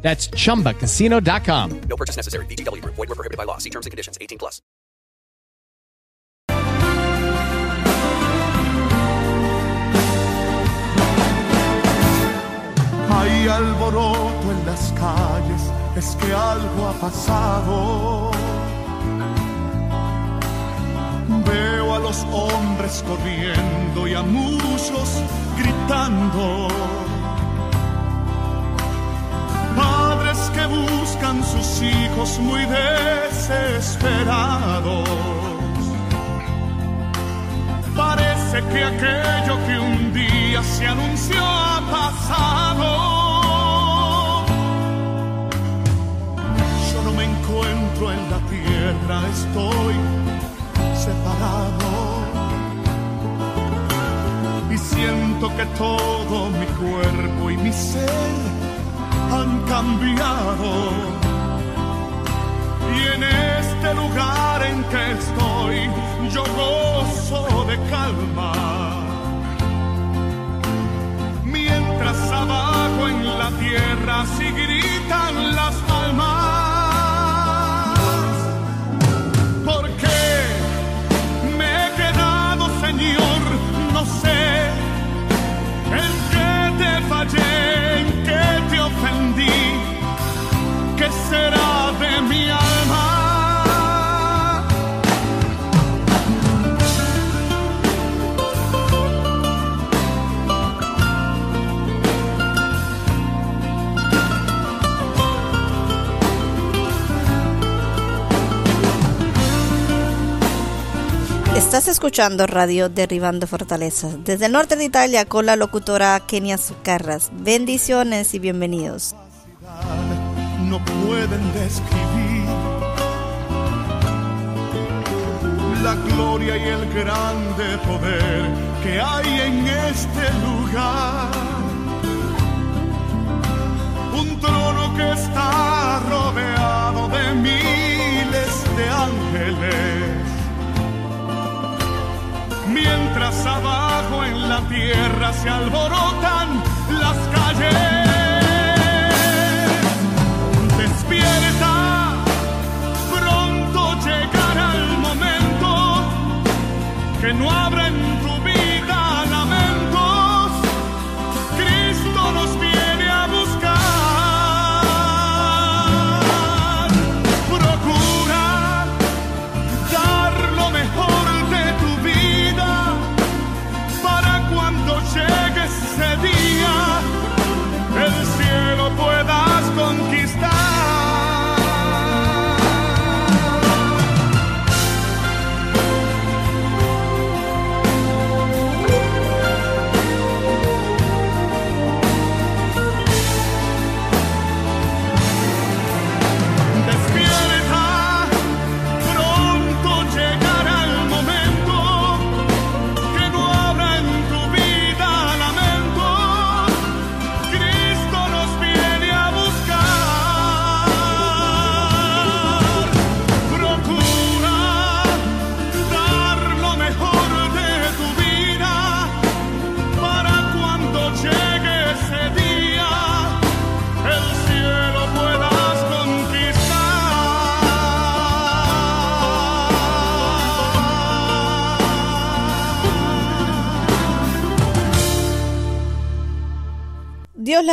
That's chumbacasino.com. No purchase necessary. VGW Group. Void were prohibited by law. See terms and conditions. 18 plus. Hay alboroto en las calles, es que algo ha pasado. Veo a los hombres corriendo y a muchos gritando. Sus hijos muy desesperados. Parece que aquello que un día se anunció ha pasado. Yo no me encuentro en la tierra, estoy separado. Y siento que todo mi cuerpo y mi ser han cambiado. Y en este lugar en que estoy, yo gozo de calma. Mientras abajo en la tierra sí gritan las almas. Escuchando Radio Derribando Fortalezas desde el norte de Italia con la locutora Kenia Zucarras. Bendiciones y bienvenidos. no pueden describir la gloria y el grande poder que hay en este lugar. Un trono que está rodeado de miles de ángeles. Abajo en la tierra se alborotan las calles.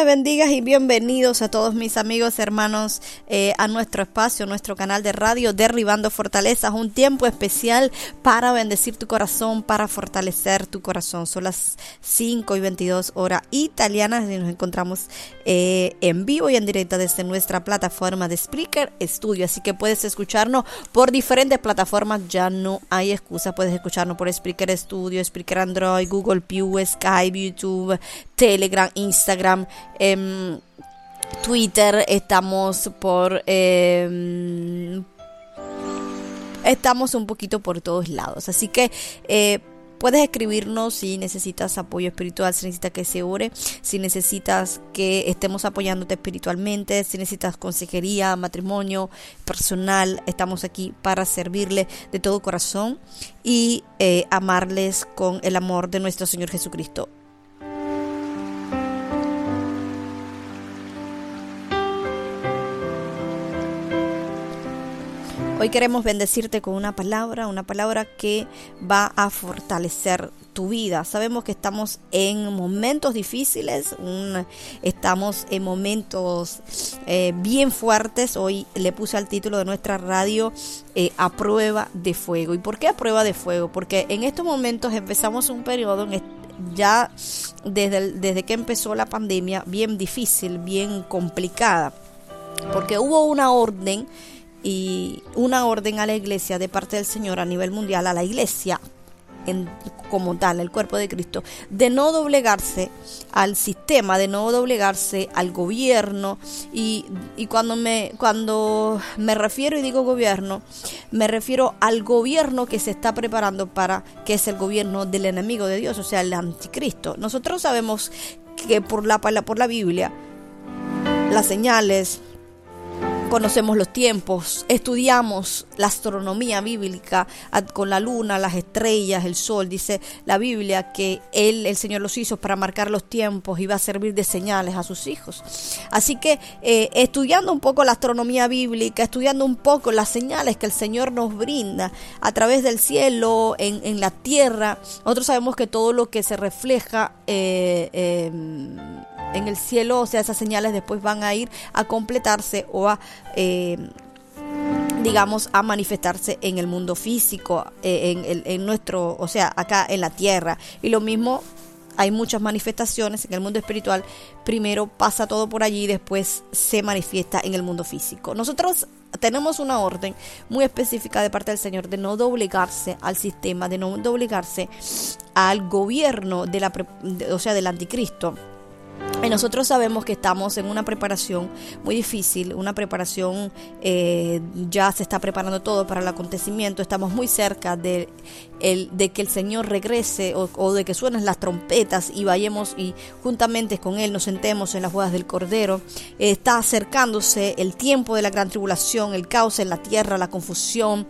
Les bendiga y bienvenidos a todos mis amigos, hermanos, eh, a nuestro espacio, nuestro canal de radio Derribando Fortalezas, un tiempo especial para bendecir tu corazón, para fortalecer tu corazón. Son las 5 y 22 horas italianas y nos encontramos eh, en vivo y en directo desde nuestra plataforma de Spreaker Studio, así que puedes escucharnos por diferentes plataformas, ya no hay excusa, puedes escucharnos por Spreaker Studio, Spreaker Android, Google Pew, Skype, YouTube, Telegram, Instagram, em, Twitter, estamos por em, estamos un poquito por todos lados. Así que eh, Puedes escribirnos si necesitas apoyo espiritual, si necesitas que se ore, si necesitas que estemos apoyándote espiritualmente, si necesitas consejería, matrimonio, personal. Estamos aquí para servirle de todo corazón y eh, amarles con el amor de nuestro Señor Jesucristo. Hoy queremos bendecirte con una palabra, una palabra que va a fortalecer tu vida. Sabemos que estamos en momentos difíciles, estamos en momentos eh, bien fuertes. Hoy le puse al título de nuestra radio eh, a prueba de fuego. ¿Y por qué a prueba de fuego? Porque en estos momentos empezamos un periodo ya desde, desde que empezó la pandemia bien difícil, bien complicada. Porque hubo una orden y una orden a la iglesia de parte del Señor a nivel mundial, a la iglesia como tal, el cuerpo de Cristo, de no doblegarse al sistema, de no doblegarse al gobierno. Y, y, cuando, me, cuando me refiero y digo gobierno, me refiero al gobierno que se está preparando para, que es el gobierno del enemigo de Dios, o sea, el anticristo. Nosotros sabemos que por la, por la Biblia, las señales, conocemos los tiempos, estudiamos la astronomía bíblica con la luna, las estrellas, el sol. Dice la Biblia que Él, el Señor, los hizo para marcar los tiempos y va a servir de señales a sus hijos. Así que eh, estudiando un poco la astronomía bíblica, estudiando un poco las señales que el Señor nos brinda a través del cielo, en, la tierra, nosotros sabemos que todo lo que se refleja eh, em, en el cielo, o sea, esas señales después van a ir a completarse o a... Eh, digamos, a manifestarse en el mundo físico, eh, en, nuestro, o sea, acá en la tierra. Y lo mismo, hay muchas manifestaciones en el mundo espiritual. Primero pasa todo por allí y después se manifiesta en el mundo físico. Nosotros tenemos una orden muy específica de parte del Señor de no doblegarse al sistema, de no doblegarse al gobierno de la, o sea, del anticristo nosotros sabemos que estamos en una preparación muy difícil, una preparación, eh, ya se está preparando todo para el acontecimiento, estamos muy cerca de, el, de que el Señor regrese o, de que suenen las trompetas y vayamos y juntamente con Él nos sentemos en las bodas del Cordero. está acercándose el tiempo de la gran tribulación, el caos en la tierra, la confusión,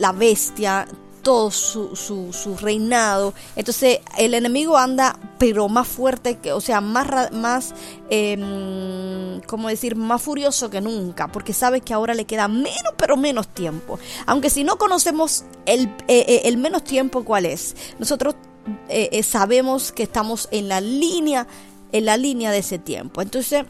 la bestia, todo su, su, reinado. Entonces el enemigo anda, pero más fuerte, que, o sea, más, más eh, ¿cómo decir?, más furioso que nunca, porque sabe que ahora le queda menos, pero menos tiempo. Aunque si no conocemos el, eh, eh, el menos tiempo, ¿cuál es? Nosotros eh, sabemos que estamos en la línea, en la línea de ese tiempo. Entonces,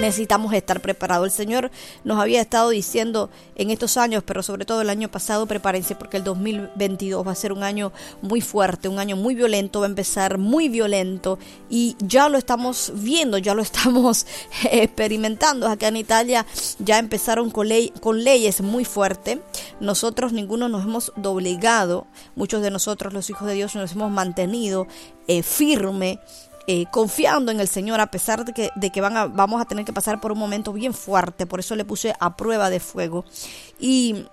necesitamos estar preparados. El Señor nos había estado diciendo en estos años, pero sobre todo el año pasado, prepárense porque el 2022 va a ser un año muy fuerte, un año muy violento, va a empezar muy violento y ya lo estamos viendo, ya lo estamos experimentando. Acá en Italia ya empezaron con, con leyes muy fuertes. Nosotros ninguno nos hemos doblegado, muchos de nosotros los hijos de Dios nos hemos mantenido eh, firme eh, confiando en el Señor a pesar de que, de que van a, vamos a tener que pasar por un momento bien fuerte. Por eso le puse a prueba de fuego. Y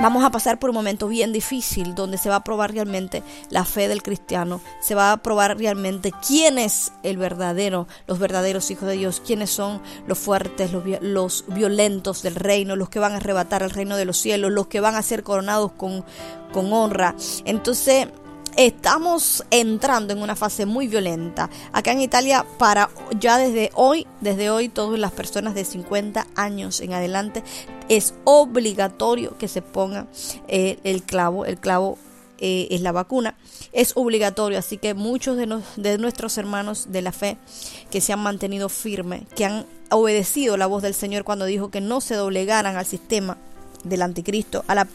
vamos a pasar por un momento bien difícil donde se va a probar realmente la fe del cristiano, se va a probar realmente quién es el verdadero, los verdaderos hijos de Dios, quiénes son los fuertes, los, los violentos del reino, los que van a arrebatar el reino de los cielos, los que van a ser coronados con, con honra. Entonces, estamos entrando en una fase muy violenta. Acá en Italia, para ya desde hoy, desde hoy, todas las personas de 50 años en adelante, es obligatorio que se ponga eh, el clavo. El clavo eh, es la vacuna. Es obligatorio, así que muchos de, de nuestros hermanos de la fe que se han mantenido firmes, que han obedecido la voz del Señor cuando dijo que no se doblegaran al sistema del anticristo, a la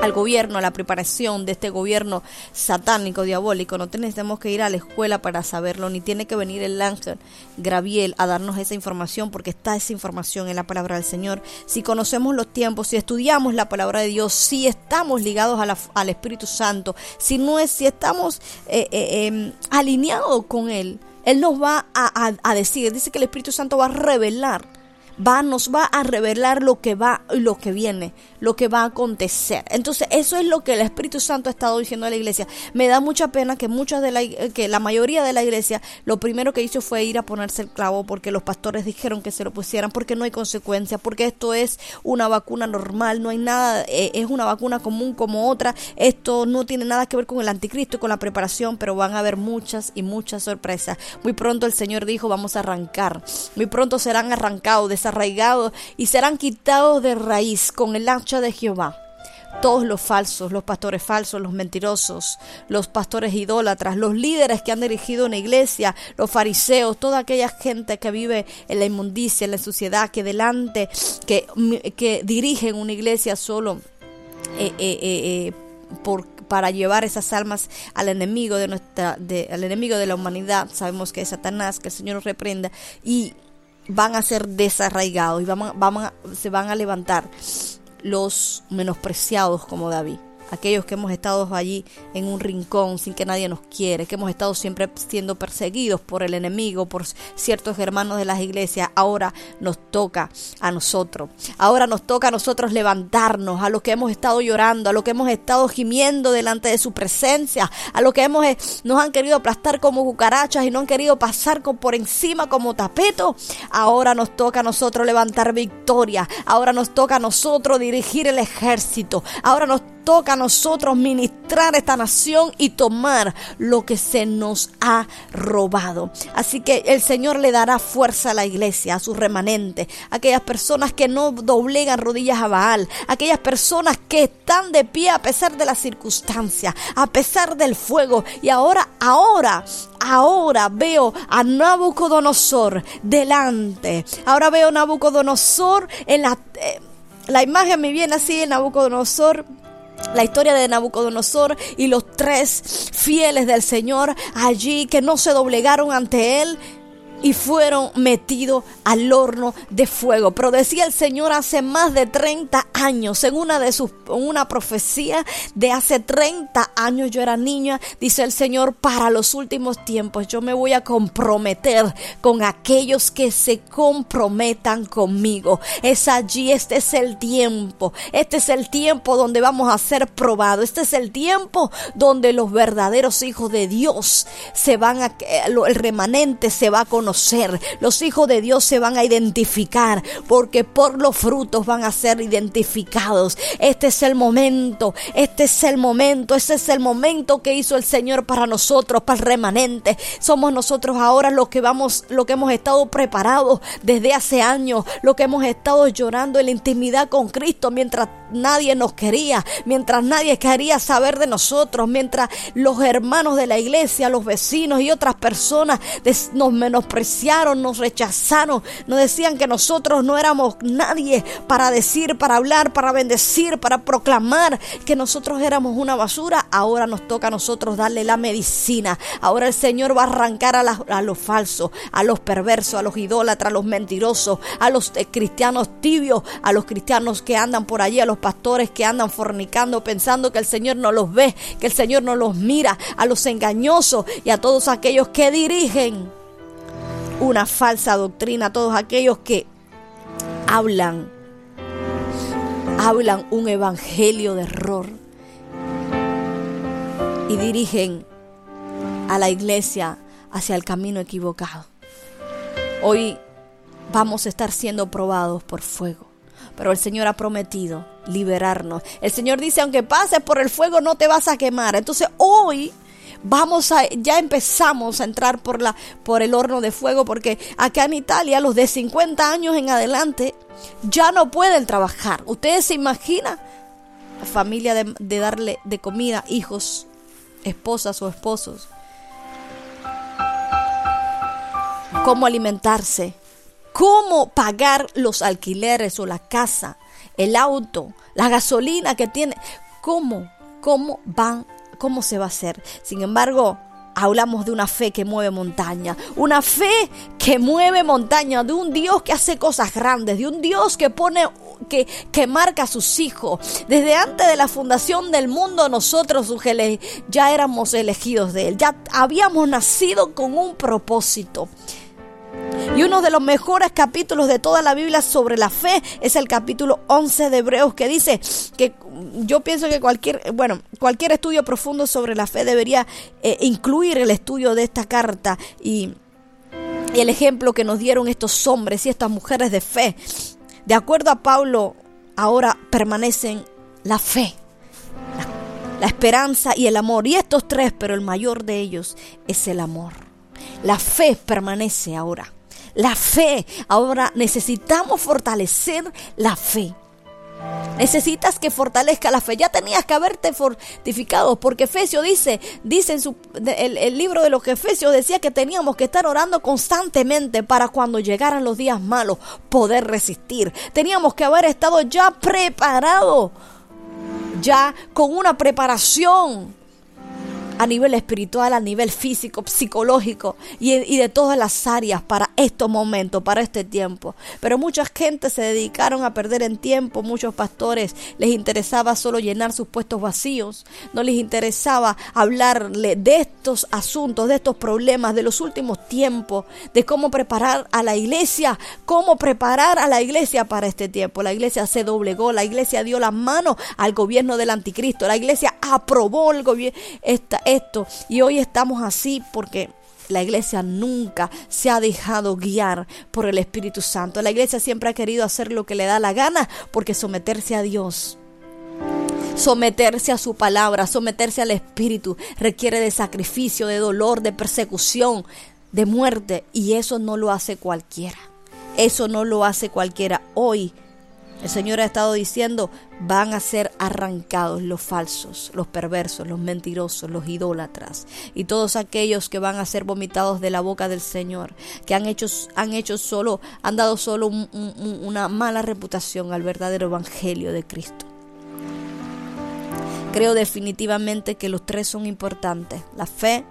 al gobierno, a la preparación de este gobierno satánico, diabólico. No tenemos que ir a la escuela para saberlo, ni tiene que venir el ángel Graviel a darnos esa información, porque está esa información en la palabra del Señor. Si conocemos los tiempos, si estudiamos la palabra de Dios, si estamos ligados al Espíritu Santo, si no es, si estamos eh, eh, em, alineados con Él, Él nos va a, a decir, dice que el Espíritu Santo va a revelar va, nos va a revelar lo que va y lo que viene, lo que va a acontecer. Entonces, eso es lo que el Espíritu Santo ha estado diciendo a la iglesia. Me da mucha pena que muchas de la, que la mayoría de la iglesia lo primero que hizo fue ir a ponerse el clavo porque los pastores dijeron que se lo pusieran porque no hay consecuencias, porque esto es una vacuna normal, no hay nada, eh, es una vacuna común como otra. Esto no tiene nada que ver con el anticristo y con la preparación, pero van a haber muchas y muchas sorpresas. Muy pronto el Señor dijo, vamos a arrancar. Muy pronto serán arrancados, desarraigados y serán quitados de raíz con el hacha de Jehová. Todos los falsos, los pastores falsos, los mentirosos, los pastores idólatras, los líderes que han dirigido una iglesia, los fariseos, toda aquella gente que vive en la inmundicia, en la suciedad, que delante, que, que dirigen una iglesia solo eh, eh, eh, para llevar esas almas al enemigo de nuestra, de, al enemigo de la humanidad. Sabemos que es Satanás, que el Señor nos reprenda y van a ser desarraigados y se van a levantar los menospreciados como David aquellos que hemos estado allí en un rincón sin que nadie nos quiere, que hemos estado siempre siendo perseguidos por el enemigo, por ciertos hermanos de las iglesias, ahora nos toca a nosotros. Ahora nos toca a nosotros levantarnos, a los que hemos estado llorando, a los que hemos estado gimiendo delante de su presencia, a los que hemos, eh, nos han querido aplastar como cucarachas y no han querido pasar por encima como tapeto. Ahora nos toca a nosotros levantar victoria. Ahora nos toca a nosotros dirigir el ejército. Ahora nos toca a nosotros ministrar esta nación y tomar lo que se nos ha robado. Así que el Señor le dará fuerza a la iglesia, a su remanente, a aquellas personas que no doblegan rodillas a Baal, aquellas personas que están de pie a pesar de las circunstancias, a pesar del fuego. Y ahora, ahora, ahora veo a Nabucodonosor delante. Ahora veo a Nabucodonosor en la... Eh, la imagen me viene así en Nabucodonosor la historia de Nabucodonosor y los tres fieles del Señor allí que no se doblegaron ante él y fueron metidos al horno de fuego. Pero decía el Señor hace más de 30 años, en una de sus una profecía de hace 30 años yo era niña, dice el Señor, para los últimos tiempos yo me voy a comprometer con aquellos que se comprometan conmigo. Es allí, este es el tiempo. Este es el tiempo donde vamos a ser probados. Este es el tiempo donde los verdaderos hijos de Dios se van a el remanente se va a conocer los hijos de Dios se van a identificar porque por los frutos van a ser identificados. Este es el momento, este es el momento, ese es el momento que hizo el Señor para nosotros, para el remanente. Somos nosotros ahora los que vamos, lo que hemos estado preparados desde hace años, lo que hemos estado llorando en la intimidad con Cristo mientras nadie nos quería, mientras nadie quería saber de nosotros, mientras los hermanos de la iglesia, los vecinos y otras personas nos nos rechazaron, nos decían que nosotros no éramos nadie para decir, para hablar, para bendecir, para proclamar que nosotros éramos una basura. Ahora nos toca a nosotros darle la medicina. Ahora el Señor va a arrancar a, a los falsos, a los perversos, a los idólatras, a los mentirosos, a los eh, cristianos tibios, a los cristianos que andan por allí, a los pastores que andan fornicando pensando que el Señor no los ve, que el Señor no los mira, a los engañosos y a todos aquellos que dirigen una falsa doctrina, todos aquellos que hablan, hablan un evangelio de error y dirigen a la iglesia hacia el camino equivocado. Hoy vamos a estar siendo probados por fuego pero el Señor ha prometido liberarnos. El Señor dice, aunque pases por el fuego no te vas a quemar. Entonces hoy vamos a ya empezamos a entrar por la por el horno de fuego porque acá en Italia los de 50 años en adelante ya no pueden trabajar. Ustedes se imaginan la familia de, de darle de comida hijos, esposas o esposos. Cómo alimentarse cómo pagar los alquileres o la casa, el auto, la gasolina que tiene, cómo, cómo van, cómo se va a hacer. Sin embargo, hablamos de una fe que mueve montaña, una fe que mueve montaña, de un Dios que hace cosas grandes, de un Dios que pone que, que marca a sus hijos. Desde antes de la fundación del mundo nosotros ya éramos elegidos de él, ya habíamos nacido con un propósito. Y uno de los mejores capítulos de toda la Biblia sobre la fe es el capítulo 11 de Hebreos que dice que yo pienso que cualquier, bueno, cualquier estudio profundo sobre la fe debería eh, incluir el estudio de esta carta y, el ejemplo que nos dieron estos hombres y estas mujeres de fe. De acuerdo a Pablo, ahora permanecen la fe, la esperanza y el amor. Y estos tres, pero el mayor de ellos es el amor. La fe permanece ahora. La fe. Ahora necesitamos fortalecer la fe. Necesitas que fortalezca la fe. Ya tenías que haberte fortificado, porque Efesios dice, dice en su, el, el, libro de los Efesios decía que teníamos que estar orando constantemente para cuando llegaran los días malos poder resistir. Teníamos que haber estado ya preparado, ya con una preparación a nivel espiritual, a nivel físico, psicológico y, de todas las áreas para estos momentos, para este tiempo. Pero mucha gente se dedicaron a perder en tiempo, muchos pastores les interesaba solo llenar sus puestos vacíos, no les interesaba hablarle de estos asuntos, de estos problemas de los últimos tiempos, de cómo preparar a la iglesia, cómo preparar a la iglesia para este tiempo. La iglesia se doblegó, la iglesia dio la mano al gobierno del anticristo, la iglesia aprobó el gobierno esto. Y hoy estamos así porque la iglesia nunca se ha dejado guiar por el Espíritu Santo. La iglesia siempre ha querido hacer lo que le da la gana porque someterse a Dios. Someterse a su palabra, someterse al Espíritu requiere de sacrificio, de dolor, de persecución, de muerte. Y eso no lo hace cualquiera. Eso no lo hace cualquiera. Hoy el Señor ha estado diciendo, van a ser arrancados los falsos, los perversos, los mentirosos, los idólatras y todos aquellos que van a ser vomitados de la boca del Señor, que han hecho, han hecho solo, han dado solo un, un, una mala reputación al verdadero evangelio de Cristo. Creo definitivamente que los tres son importantes, la fe,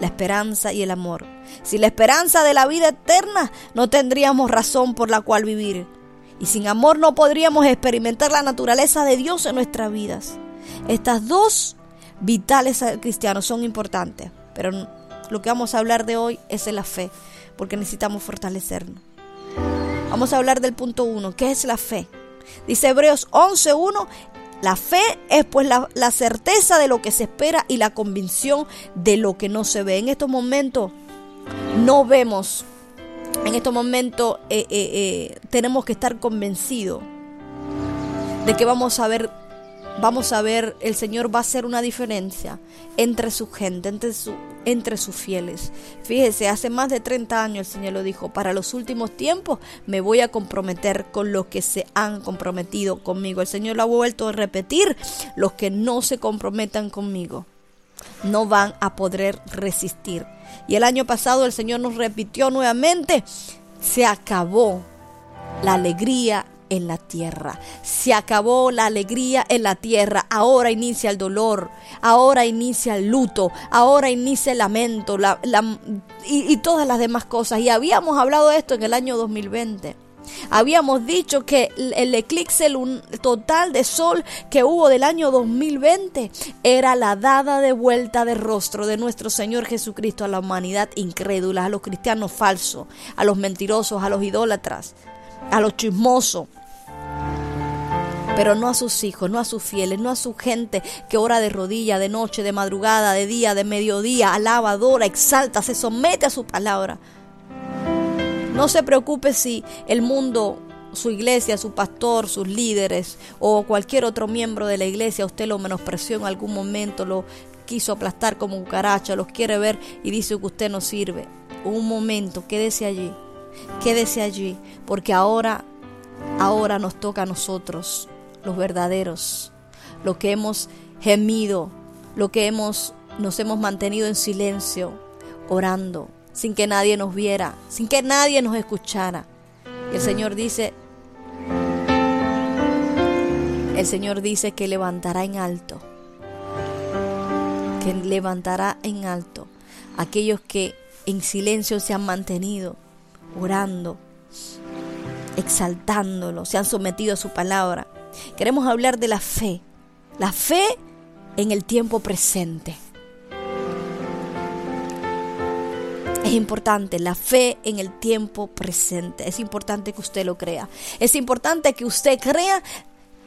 la esperanza y el amor. Si la esperanza de la vida eterna, no tendríamos razón por la cual vivir. Y sin amor no podríamos experimentar la naturaleza de Dios en nuestras vidas. Estas dos vitales cristianos son importantes, pero lo que vamos a hablar de hoy es de la fe, porque necesitamos fortalecernos. Vamos a hablar del punto uno, ¿qué es la fe? Dice Hebreos 11.1, la fe es pues la, la, certeza de lo que se espera y la convicción de lo que no se ve. En estos momentos no vemos en estos momentos eh, eh, eh, tenemos que estar convencidos de que vamos a ver, vamos a ver, el Señor va a hacer una diferencia entre su gente, entre, su, entre sus fieles. Fíjese, hace más de 30 años el Señor lo dijo, para los últimos tiempos me voy a comprometer con los que se han comprometido conmigo. El Señor lo ha vuelto a repetir, los que no se comprometan conmigo no van a poder resistir. Y el año pasado el Señor nos repitió nuevamente, se acabó la alegría en la tierra. Se acabó la alegría en la tierra. Ahora inicia el dolor. Ahora inicia el luto. Ahora inicia el lamento. La, la, y, y, todas las demás cosas. Y habíamos hablado de esto en el año 2020. Habíamos dicho que el eclipse total de sol que hubo del año 2020 era la dada de vuelta de rostro de nuestro Señor Jesucristo a la humanidad incrédula, a los cristianos falsos, a los mentirosos, a los idólatras, a los chismosos pero no a sus hijos, no a sus fieles, no a su gente que ora de rodilla, de noche, de madrugada, de día, de mediodía, alaba, adora, exalta, se somete a su palabra. No se preocupe si el mundo, su iglesia, su pastor, sus líderes o cualquier otro miembro de la iglesia, usted lo menospreció en algún momento, lo quiso aplastar como cucaracha, los quiere ver y dice que usted no sirve. Un momento, quédese allí, quédese allí, porque ahora, ahora nos toca a nosotros los verdaderos, lo que hemos gemido, lo que hemos, nos hemos mantenido en silencio, orando, sin que nadie nos viera, sin que nadie nos escuchara. Y el Señor dice, el Señor dice que levantará en alto, que levantará en alto aquellos que en silencio se han mantenido, orando, exaltándolo, se han sometido a su palabra. Queremos hablar de la fe, la fe en el tiempo presente. Es importante la fe en el tiempo presente. Es importante que usted lo crea. Es importante que usted crea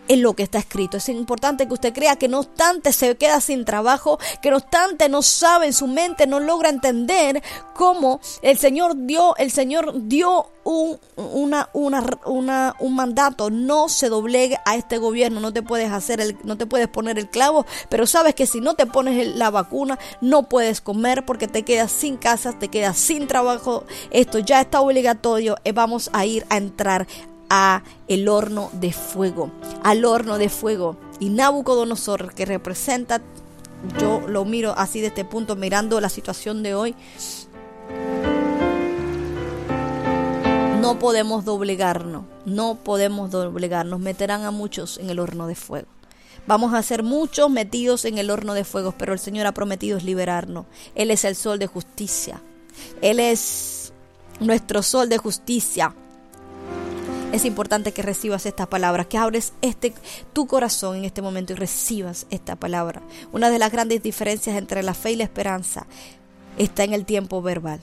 en lo que está escrito. Es importante que usted crea que no obstante se queda sin trabajo, que no obstante no sabe en su mente, no logra entender cómo el Señor dio, el Señor dio un, una, una, un mandato, no se doblegue a este gobierno, no te puedes hacer el, no te puedes poner el clavo, pero sabes que si no te pones la vacuna, no puedes comer porque te quedas sin casa, te quedas sin trabajo, esto ya está obligatorio, eh, vamos a ir a entrar a el horno de fuego, al horno de fuego. Y Nabucodonosor, que representa, yo lo miro así de este punto, mirando la situación de hoy, no podemos doblegarnos, no podemos doblegarnos, meterán a muchos en el horno de fuego. Vamos a ser muchos metidos en el horno de fuego, pero el Señor ha prometido liberarnos. Él es el sol de justicia. Él es nuestro sol de justicia es importante que recibas esta palabra, que abres este tu corazón en este momento y recibas esta palabra. Una de las grandes diferencias entre la fe y la esperanza está en el tiempo verbal.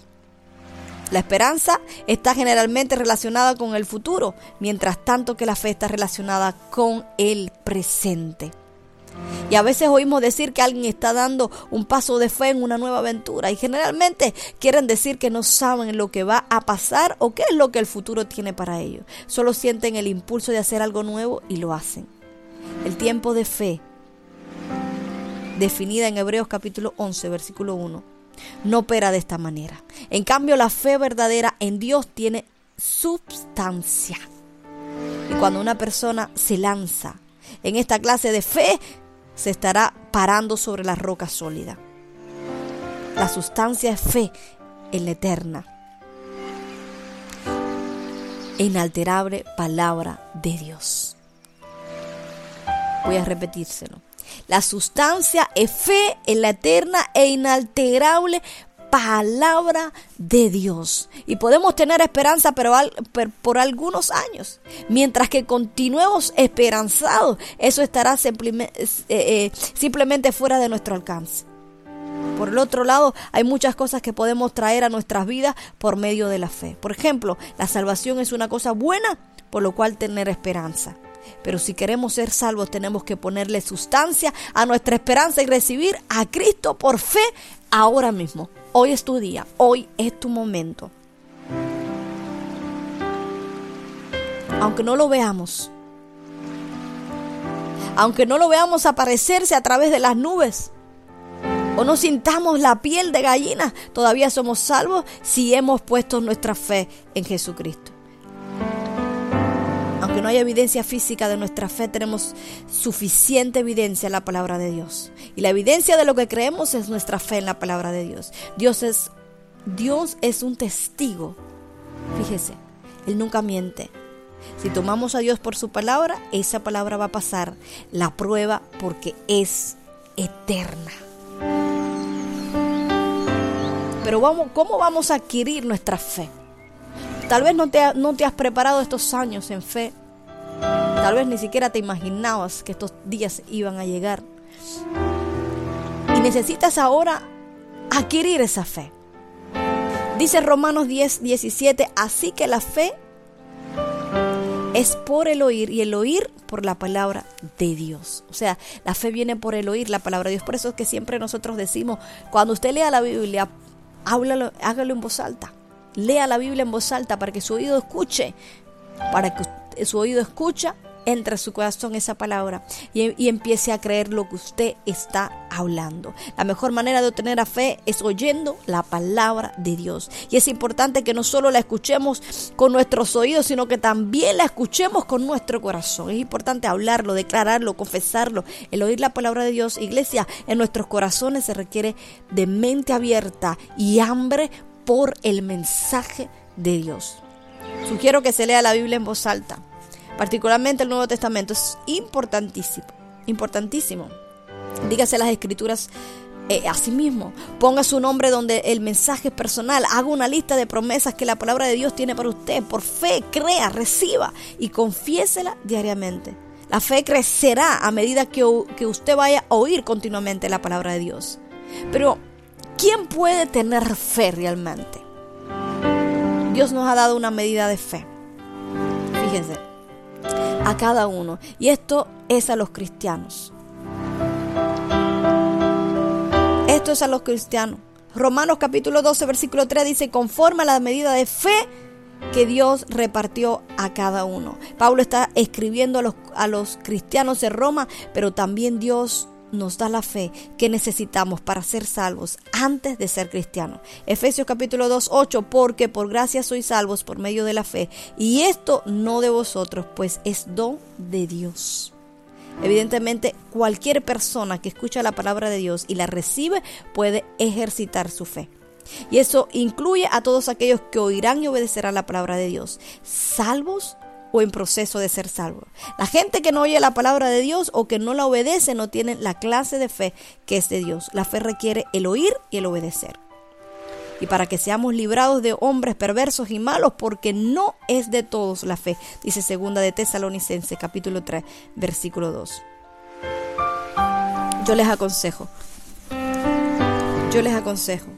La esperanza está generalmente relacionada con el futuro, mientras tanto que la fe está relacionada con el presente. Y a veces oímos decir que alguien está dando un paso de fe en una nueva aventura y generalmente quieren decir que no saben lo que va a pasar o qué es lo que el futuro tiene para ellos. Solo sienten el impulso de hacer algo nuevo y lo hacen. El tiempo de fe, definida en Hebreos capítulo 11, versículo 1, no opera de esta manera. En cambio, la fe verdadera en Dios tiene substancia. Y cuando una persona se lanza en esta clase de fe, se estará parando sobre la roca sólida. La sustancia es fe en la eterna, inalterable palabra de Dios. Voy a repetírselo. La sustancia es fe en la eterna e inalterable palabra de Dios. Y podemos tener esperanza pero por algunos años. Mientras que continuemos esperanzados, eso estará eh, eh, simplemente fuera de nuestro alcance. Por el otro lado, hay muchas cosas que podemos traer a nuestras vidas por medio de la fe. Por ejemplo, la salvación es una cosa buena, por lo cual tener esperanza. Pero si queremos ser salvos tenemos que ponerle sustancia a nuestra esperanza y recibir a Cristo por fe ahora mismo. Hoy es tu día, hoy es tu momento. Aunque no lo veamos, aunque no lo veamos aparecerse a través de las nubes, o no sintamos la piel de gallina, todavía somos salvos si hemos puesto nuestra fe en Jesucristo. Aunque no haya evidencia física de nuestra fe, tenemos suficiente evidencia en la palabra de Dios. Y la evidencia de lo que creemos es nuestra fe en la palabra de Dios. Dios es, Dios es un testigo. Fíjese, Él nunca miente. Si tomamos a Dios por su palabra, esa palabra va a pasar la prueba porque es eterna. Pero ¿cómo vamos a adquirir nuestra fe? Tal vez no te, no te has preparado estos años en fe. Tal vez ni siquiera te imaginabas que estos días iban a llegar. Y necesitas ahora adquirir esa fe. Dice Romanos 10, 17, así que la fe es por el oír y el oír por la palabra de Dios. O sea, la fe viene por el oír la palabra de Dios. Por eso es que siempre nosotros decimos, cuando usted lea la Biblia, hágalo en voz alta. Lea la Biblia en voz alta para que su oído escuche, para que su oído escucha, entre su corazón esa palabra y, y, empiece a creer lo que usted está hablando. La mejor manera de obtener a fe es oyendo la palabra de Dios. Y es importante que no solo la escuchemos con nuestros oídos, sino que también la escuchemos con nuestro corazón. Es importante hablarlo, declararlo, confesarlo. El oír la palabra de Dios, iglesia, en nuestros corazones se requiere de mente abierta y hambre por el mensaje de Dios. Sugiero que se lea la Biblia en voz alta, particularmente el Nuevo Testamento. Es importantísimo, importantísimo. Dígase las escrituras eh, a sí mismo. Ponga su nombre donde el mensaje es personal. Haga una lista de promesas que la palabra de Dios tiene para usted. Por fe, crea, reciba y confiésela diariamente. La fe crecerá a medida que, que usted vaya a oír continuamente la palabra de Dios. Pero ¿Quién puede tener fe realmente? Dios nos ha dado una medida de fe. Fíjense, a cada uno. Y esto es a los cristianos. Esto es a los cristianos. Romanos capítulo 12, versículo 3 dice, conforme a la medida de fe que Dios repartió a cada uno. Pablo está escribiendo a los, a los cristianos de Roma, pero también Dios nos da la fe que necesitamos para ser salvos antes de ser cristianos. Efesios capítulo 2, 8, porque por gracia sois salvos por medio de la fe, y esto no de vosotros, pues es don de Dios. Evidentemente, cualquier persona que escucha la palabra de Dios y la recibe puede ejercitar su fe. Y eso incluye a todos aquellos que oirán y obedecerán la palabra de Dios, salvos o en proceso de ser salvos. La gente que no oye la palabra de Dios o que no la obedece no tiene la clase de fe que es de Dios. La fe requiere el oír y el obedecer. Y para que seamos librados de hombres perversos y malos, porque no es de todos la fe, dice segunda de Tesalonicense capítulo 3, versículo 2. Yo les aconsejo, yo les aconsejo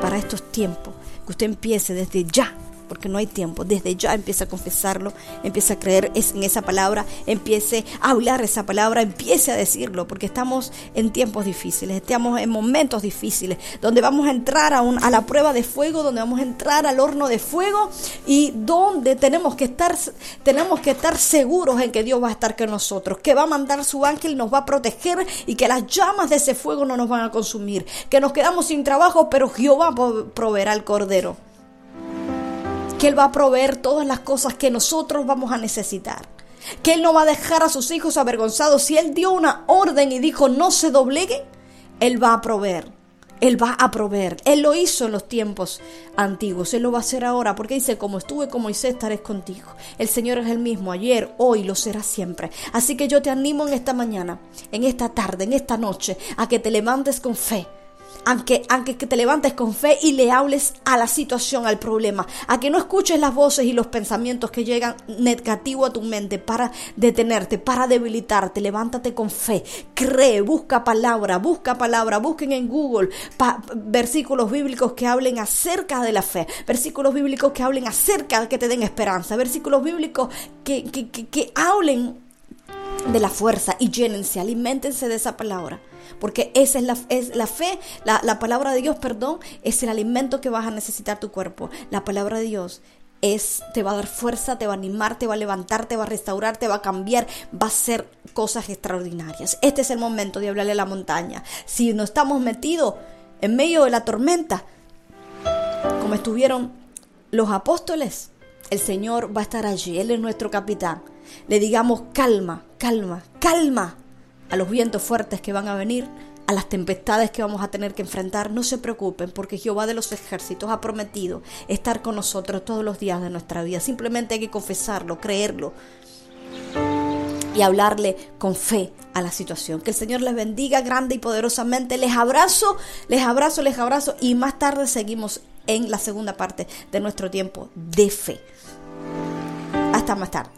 para estos tiempos que usted empiece desde ya porque no hay tiempo. Desde ya empieza a confesarlo, empieza a creer en esa palabra, empiece a hablar esa palabra, empiece a decirlo, porque estamos en tiempos difíciles, estamos en momentos difíciles, donde vamos a entrar a, a la prueba de fuego, donde vamos a entrar al horno de fuego y donde tenemos que estar, tenemos que estar seguros en que Dios va a estar con nosotros, que va a mandar su ángel nos va a proteger y que las llamas de ese fuego no nos van a consumir, que nos quedamos sin trabajo, pero Jehová proveerá el cordero que Él va a proveer todas las cosas que nosotros vamos a necesitar. Que Él no va a dejar a sus hijos avergonzados. Si Él dio una orden y dijo no se dobleguen, Él va a proveer. Él va a proveer. Él lo hizo en los tiempos antiguos. Él lo va a hacer ahora. Porque dice, como estuve con Moisés, estaré contigo. El Señor es el mismo ayer, hoy, lo será siempre. Así que yo te animo en esta mañana, en esta tarde, en esta noche, a que te levantes con fe aunque, aunque que te levantes con fe y le hables a la situación, al problema, a que no escuches las voces y los pensamientos que llegan negativo a tu mente para detenerte, para debilitarte, levántate con fe, cree, busca palabra, busca palabra, busquen en Google versículos bíblicos que hablen acerca de la fe, versículos bíblicos que hablen acerca de que te den esperanza, versículos bíblicos que, que, que, que hablen de la fuerza y llénense, alimentense de esa palabra. Porque esa es la, es la fe, la, la, palabra de Dios, perdón, es el alimento que vas a necesitar tu cuerpo. La palabra de Dios es, te va a dar fuerza, te va a animar, te va a levantar, te va a restaurar, te va a cambiar, va a hacer cosas extraordinarias. Este es el momento de hablarle a la montaña. Si no estamos metidos en medio de la tormenta, como estuvieron los apóstoles, el Señor va a estar allí, Él es nuestro capitán. Le digamos calma, calma, calma a los vientos fuertes que van a venir, a las tempestades que vamos a tener que enfrentar, no se preocupen porque Jehová de los ejércitos ha prometido estar con nosotros todos los días de nuestra vida. Simplemente hay que confesarlo, creerlo y hablarle con fe a la situación. Que el Señor les bendiga grande y poderosamente. Les abrazo, les abrazo, les abrazo y más tarde seguimos en la segunda parte de nuestro tiempo de fe. Hasta más tarde.